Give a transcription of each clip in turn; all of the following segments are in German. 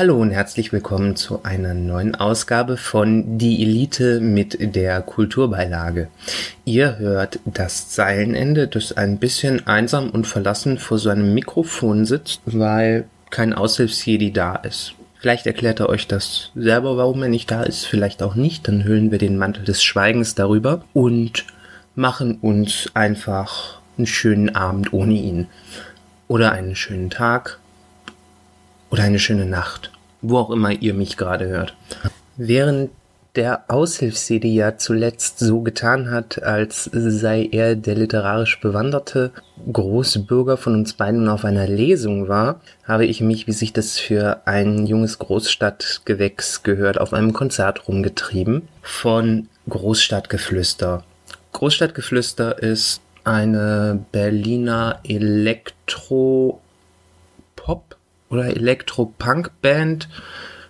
Hallo und herzlich willkommen zu einer neuen Ausgabe von Die Elite mit der Kulturbeilage. Ihr hört das Zeilenende, das ein bisschen einsam und verlassen vor seinem Mikrofon sitzt, weil kein Aushilfsjedi da ist. Vielleicht erklärt er euch das selber, warum er nicht da ist, vielleicht auch nicht. Dann hüllen wir den Mantel des Schweigens darüber und machen uns einfach einen schönen Abend ohne ihn. Oder einen schönen Tag oder eine schöne Nacht, wo auch immer ihr mich gerade hört. Während der Aushilfsede ja zuletzt so getan hat, als sei er der literarisch bewanderte Großbürger von uns beiden auf einer Lesung war, habe ich mich, wie sich das für ein junges Großstadtgewächs gehört, auf einem Konzert rumgetrieben von Großstadtgeflüster. Großstadtgeflüster ist eine Berliner Elektro-Pop oder Elektro-Punk-Band.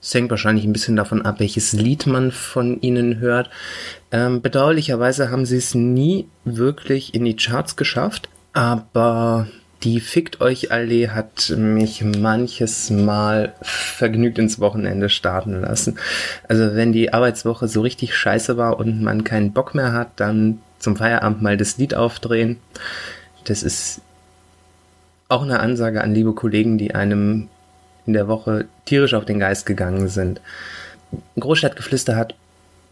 Es hängt wahrscheinlich ein bisschen davon ab, welches Lied man von ihnen hört. Ähm, bedauerlicherweise haben sie es nie wirklich in die Charts geschafft, aber die Fickt euch Allee hat mich manches Mal vergnügt ins Wochenende starten lassen. Also wenn die Arbeitswoche so richtig scheiße war und man keinen Bock mehr hat, dann zum Feierabend mal das Lied aufdrehen. Das ist auch eine Ansage an liebe Kollegen, die einem in der Woche tierisch auf den Geist gegangen sind. Großstadtgeflüster hat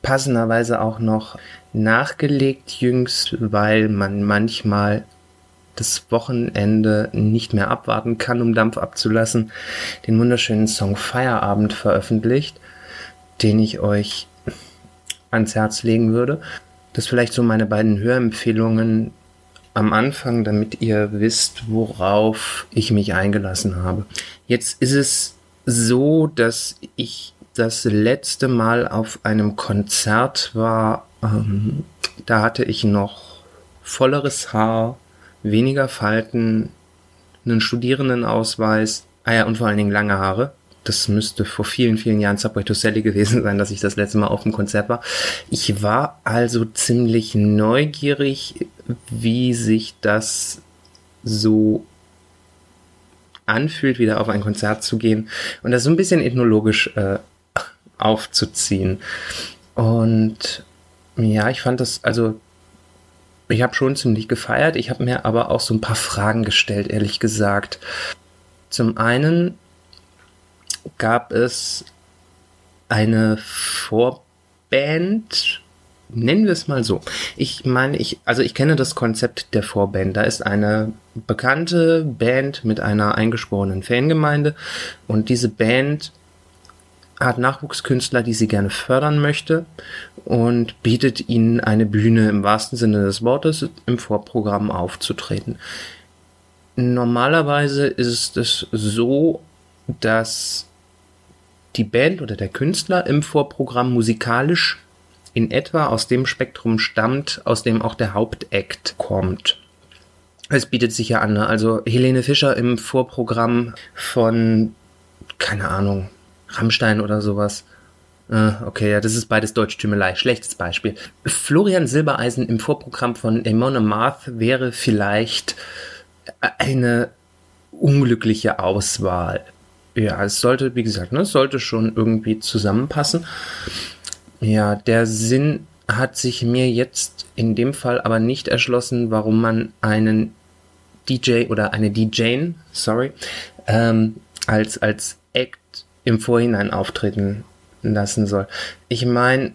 passenderweise auch noch nachgelegt jüngst, weil man manchmal das Wochenende nicht mehr abwarten kann, um Dampf abzulassen, den wunderschönen Song Feierabend veröffentlicht, den ich euch ans Herz legen würde. Das vielleicht so meine beiden Hörempfehlungen am Anfang, damit ihr wisst, worauf ich mich eingelassen habe. Jetzt ist es so, dass ich das letzte Mal auf einem Konzert war. Ähm, da hatte ich noch volleres Haar, weniger Falten, einen Studierendenausweis, ah ja, und vor allen Dingen lange Haare. Das müsste vor vielen, vielen Jahren Subway to Sally gewesen sein, dass ich das letzte Mal auf dem Konzert war. Ich war also ziemlich neugierig, wie sich das so anfühlt, wieder auf ein Konzert zu gehen und das so ein bisschen ethnologisch äh, aufzuziehen. Und ja, ich fand das, also ich habe schon ziemlich gefeiert. Ich habe mir aber auch so ein paar Fragen gestellt, ehrlich gesagt. Zum einen gab es eine Vorband, nennen wir es mal so. Ich meine, ich, also ich kenne das Konzept der Vorband. Da ist eine bekannte Band mit einer eingeschworenen Fangemeinde und diese Band hat Nachwuchskünstler, die sie gerne fördern möchte und bietet ihnen eine Bühne im wahrsten Sinne des Wortes im Vorprogramm aufzutreten. Normalerweise ist es so, dass die Band oder der Künstler im Vorprogramm musikalisch in etwa aus dem Spektrum stammt, aus dem auch der Hauptakt kommt. Es bietet sich ja an, ne? also Helene Fischer im Vorprogramm von, keine Ahnung, Rammstein oder sowas. Äh, okay, ja, das ist beides Deutschtümelei. Schlechtes Beispiel. Florian Silbereisen im Vorprogramm von Amon Amarth wäre vielleicht eine unglückliche Auswahl. Ja, es sollte, wie gesagt, ne, es sollte schon irgendwie zusammenpassen. Ja, der Sinn hat sich mir jetzt in dem Fall aber nicht erschlossen, warum man einen DJ oder eine DJ, sorry, ähm, als, als Act im Vorhinein auftreten lassen soll. Ich meine,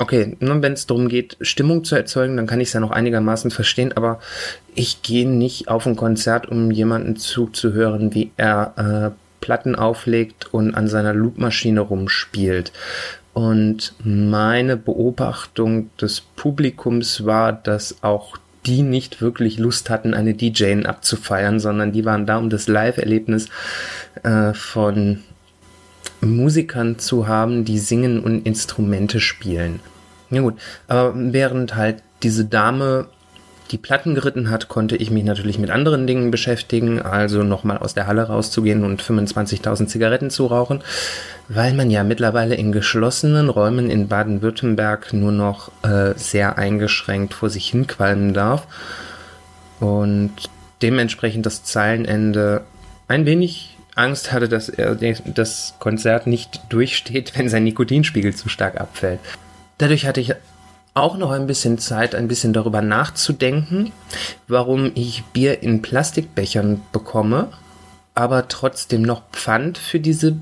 okay, nur wenn es darum geht, Stimmung zu erzeugen, dann kann ich es ja noch einigermaßen verstehen, aber ich gehe nicht auf ein Konzert, um jemanden zuzuhören, wie er äh, Platten auflegt und an seiner Loopmaschine rumspielt. Und meine Beobachtung des Publikums war, dass auch die nicht wirklich Lust hatten, eine DJ abzufeiern, sondern die waren da, um das Live-Erlebnis äh, von Musikern zu haben, die singen und Instrumente spielen. Ja gut, aber während halt diese Dame die Platten geritten hat, konnte ich mich natürlich mit anderen Dingen beschäftigen, also nochmal aus der Halle rauszugehen und 25.000 Zigaretten zu rauchen, weil man ja mittlerweile in geschlossenen Räumen in Baden-Württemberg nur noch äh, sehr eingeschränkt vor sich hinqualmen darf und dementsprechend das Zeilenende ein wenig Angst hatte, dass er das Konzert nicht durchsteht, wenn sein Nikotinspiegel zu stark abfällt. Dadurch hatte ich auch noch ein bisschen Zeit, ein bisschen darüber nachzudenken, warum ich Bier in Plastikbechern bekomme, aber trotzdem noch Pfand für diese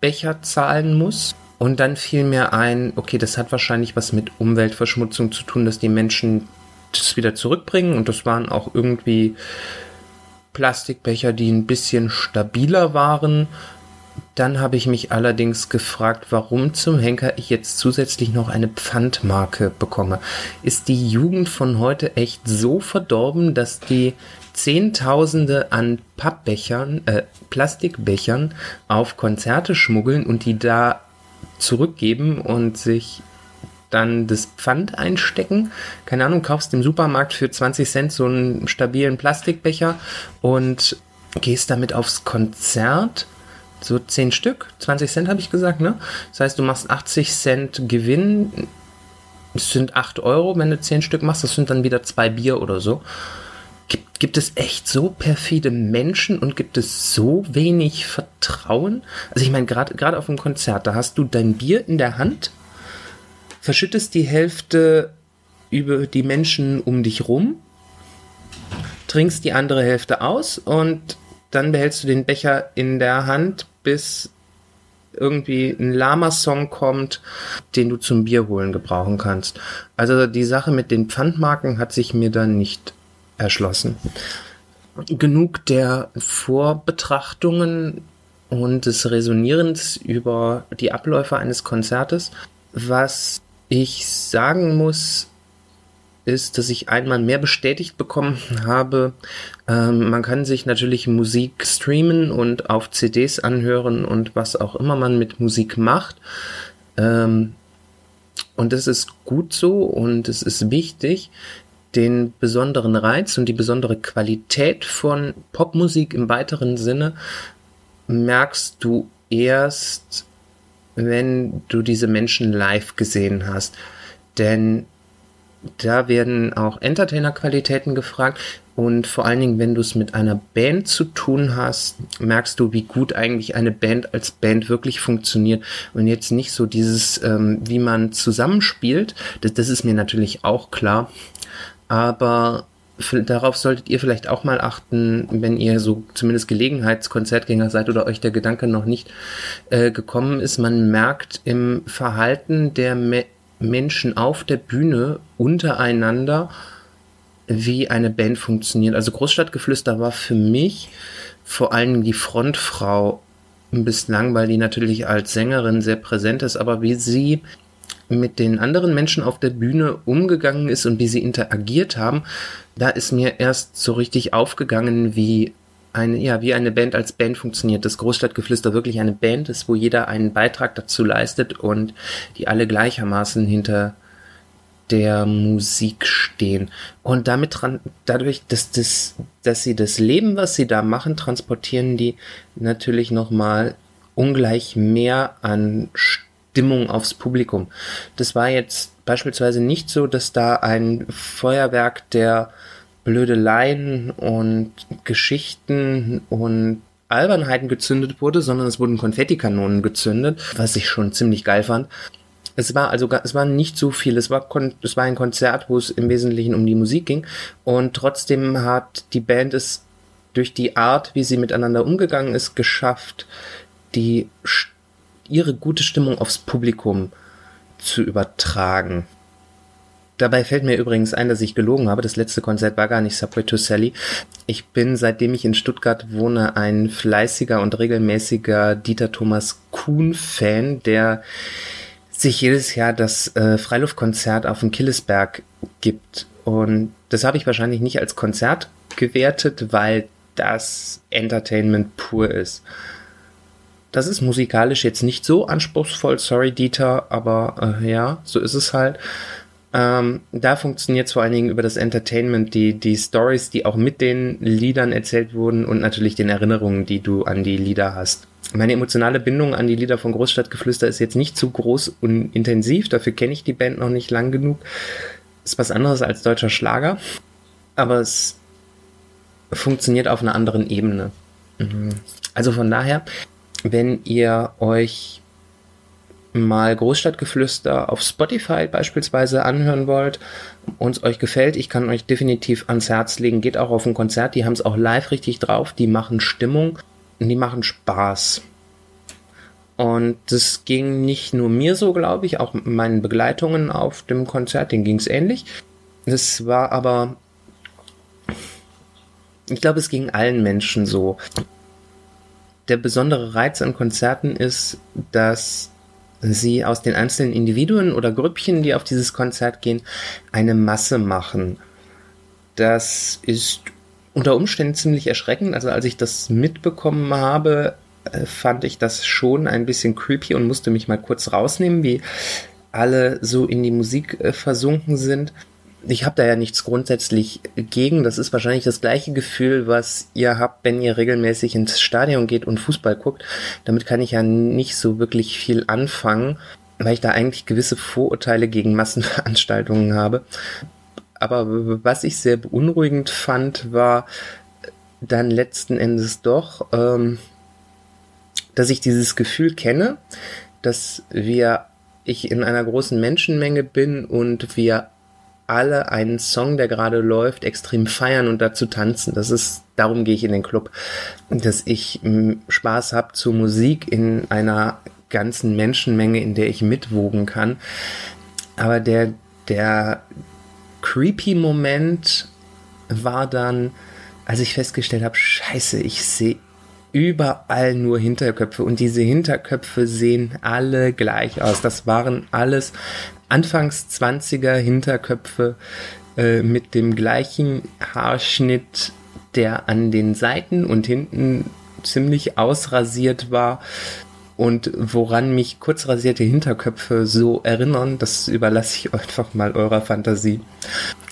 Becher zahlen muss. Und dann fiel mir ein, okay, das hat wahrscheinlich was mit Umweltverschmutzung zu tun, dass die Menschen das wieder zurückbringen. Und das waren auch irgendwie Plastikbecher, die ein bisschen stabiler waren. Dann habe ich mich allerdings gefragt, warum zum Henker ich jetzt zusätzlich noch eine Pfandmarke bekomme. Ist die Jugend von heute echt so verdorben, dass die Zehntausende an Pappbechern, äh, Plastikbechern auf Konzerte schmuggeln und die da zurückgeben und sich dann das Pfand einstecken. Keine Ahnung, kaufst im Supermarkt für 20 Cent so einen stabilen Plastikbecher und gehst damit aufs Konzert. So 10 Stück, 20 Cent habe ich gesagt, ne? Das heißt, du machst 80 Cent Gewinn. Das sind 8 Euro, wenn du 10 Stück machst. Das sind dann wieder zwei Bier oder so. Gibt, gibt es echt so perfide Menschen und gibt es so wenig Vertrauen? Also ich meine, gerade auf dem Konzert, da hast du dein Bier in der Hand verschüttest die Hälfte über die Menschen um dich rum, trinkst die andere Hälfte aus und dann behältst du den Becher in der Hand, bis irgendwie ein Lama-Song kommt, den du zum Bier holen gebrauchen kannst. Also die Sache mit den Pfandmarken hat sich mir dann nicht erschlossen. Genug der Vorbetrachtungen und des Resonierens über die Abläufe eines Konzertes. Was ich sagen muss, ist, dass ich einmal mehr bestätigt bekommen habe. Ähm, man kann sich natürlich Musik streamen und auf CDs anhören und was auch immer man mit Musik macht. Ähm, und das ist gut so und es ist wichtig. Den besonderen Reiz und die besondere Qualität von Popmusik im weiteren Sinne merkst du erst, wenn du diese Menschen live gesehen hast. Denn da werden auch Entertainer-Qualitäten gefragt. Und vor allen Dingen, wenn du es mit einer Band zu tun hast, merkst du, wie gut eigentlich eine Band als Band wirklich funktioniert. Und jetzt nicht so dieses, ähm, wie man zusammenspielt. Das, das ist mir natürlich auch klar. Aber darauf solltet ihr vielleicht auch mal achten, wenn ihr so zumindest Gelegenheitskonzertgänger seid oder euch der Gedanke noch nicht äh, gekommen ist. Man merkt im Verhalten der Me Menschen auf der Bühne untereinander, wie eine Band funktioniert. Also Großstadtgeflüster war für mich vor allem die Frontfrau bislang, weil die natürlich als Sängerin sehr präsent ist, aber wie sie mit den anderen Menschen auf der Bühne umgegangen ist und wie sie interagiert haben, da ist mir erst so richtig aufgegangen, wie eine, ja, wie eine Band als Band funktioniert. Das Großstadtgeflüster wirklich eine Band ist, wo jeder einen Beitrag dazu leistet und die alle gleichermaßen hinter der Musik stehen. Und damit dadurch, dass, das, dass sie das Leben, was sie da machen, transportieren die natürlich nochmal ungleich mehr an Stimmung aufs Publikum. Das war jetzt beispielsweise nicht so, dass da ein Feuerwerk der Blödeleien und Geschichten und Albernheiten gezündet wurde, sondern es wurden Konfettikanonen gezündet, was ich schon ziemlich geil fand. Es war also, es war nicht so viel. Es war, es war ein Konzert, wo es im Wesentlichen um die Musik ging. Und trotzdem hat die Band es durch die Art, wie sie miteinander umgegangen ist, geschafft, die ihre gute Stimmung aufs Publikum zu übertragen. Dabei fällt mir übrigens ein, dass ich gelogen habe. Das letzte Konzert war gar nicht Subway to Sally. Ich bin, seitdem ich in Stuttgart wohne, ein fleißiger und regelmäßiger Dieter Thomas Kuhn-Fan, der sich jedes Jahr das äh, Freiluftkonzert auf dem Killesberg gibt. Und das habe ich wahrscheinlich nicht als Konzert gewertet, weil das Entertainment pur ist. Das ist musikalisch jetzt nicht so anspruchsvoll, sorry Dieter, aber äh, ja, so ist es halt. Ähm, da funktioniert vor allen Dingen über das Entertainment, die, die Stories, die auch mit den Liedern erzählt wurden und natürlich den Erinnerungen, die du an die Lieder hast. Meine emotionale Bindung an die Lieder von Großstadtgeflüster ist jetzt nicht zu groß und intensiv, dafür kenne ich die Band noch nicht lang genug. Ist was anderes als deutscher Schlager, aber es funktioniert auf einer anderen Ebene. Also von daher, wenn ihr euch mal Großstadtgeflüster auf Spotify beispielsweise anhören wollt und es euch gefällt, ich kann euch definitiv ans Herz legen, geht auch auf ein Konzert, die haben es auch live richtig drauf, die machen Stimmung und die machen Spaß. Und das ging nicht nur mir so, glaube ich, auch meinen Begleitungen auf dem Konzert, denen ging es ähnlich. Es war aber, ich glaube, es ging allen Menschen so. Der besondere Reiz an Konzerten ist, dass sie aus den einzelnen Individuen oder Grüppchen, die auf dieses Konzert gehen, eine Masse machen. Das ist unter Umständen ziemlich erschreckend. Also als ich das mitbekommen habe, äh, fand ich das schon ein bisschen creepy und musste mich mal kurz rausnehmen, wie alle so in die Musik äh, versunken sind. Ich habe da ja nichts grundsätzlich gegen. Das ist wahrscheinlich das gleiche Gefühl, was ihr habt, wenn ihr regelmäßig ins Stadion geht und Fußball guckt. Damit kann ich ja nicht so wirklich viel anfangen, weil ich da eigentlich gewisse Vorurteile gegen Massenveranstaltungen habe. Aber was ich sehr beunruhigend fand, war dann letzten Endes doch, ähm, dass ich dieses Gefühl kenne, dass wir, ich in einer großen Menschenmenge bin und wir alle einen Song, der gerade läuft, extrem feiern und dazu tanzen. Das ist, darum gehe ich in den Club, dass ich Spaß habe zur Musik in einer ganzen Menschenmenge, in der ich mitwogen kann. Aber der, der creepy Moment war dann, als ich festgestellt habe, scheiße, ich sehe überall nur Hinterköpfe und diese Hinterköpfe sehen alle gleich aus. Das waren alles Anfangs 20er Hinterköpfe äh, mit dem gleichen Haarschnitt, der an den Seiten und hinten ziemlich ausrasiert war. Und woran mich kurzrasierte Hinterköpfe so erinnern, das überlasse ich einfach mal eurer Fantasie.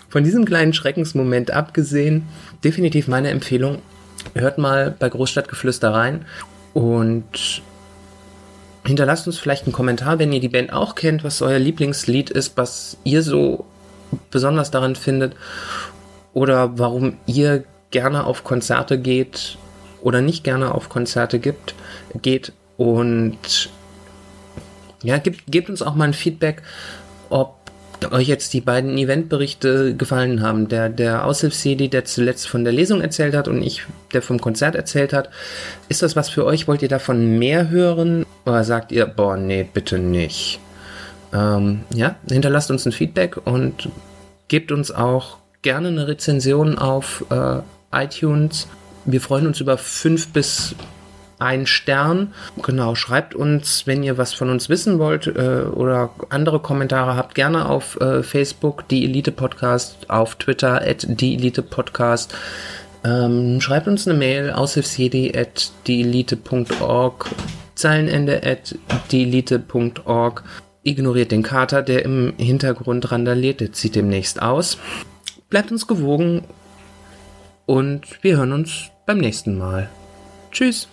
Von diesem kleinen Schreckensmoment abgesehen, definitiv meine Empfehlung, hört mal bei Großstadtgeflüster rein und hinterlasst uns vielleicht einen Kommentar, wenn ihr die Band auch kennt, was euer Lieblingslied ist, was ihr so besonders daran findet oder warum ihr gerne auf Konzerte geht oder nicht gerne auf Konzerte gibt, geht. Und ja, gebt, gebt uns auch mal ein Feedback, ob euch jetzt die beiden Eventberichte gefallen haben. Der, der Aushilfs-CD, der zuletzt von der Lesung erzählt hat und ich, der vom Konzert erzählt hat. Ist das was für euch? Wollt ihr davon mehr hören? Oder sagt ihr, boah, nee, bitte nicht? Ähm, ja, hinterlasst uns ein Feedback und gebt uns auch gerne eine Rezension auf äh, iTunes. Wir freuen uns über fünf bis ein Stern. Genau, schreibt uns, wenn ihr was von uns wissen wollt äh, oder andere Kommentare habt, gerne auf äh, Facebook, die Elite Podcast, auf Twitter, at die Elite Podcast. Ähm, schreibt uns eine Mail, aushilfsjedi at dieelite.org, Zeilenende at dieelite.org. Ignoriert den Kater, der im Hintergrund randaliert, der zieht demnächst aus. Bleibt uns gewogen und wir hören uns beim nächsten Mal. Tschüss.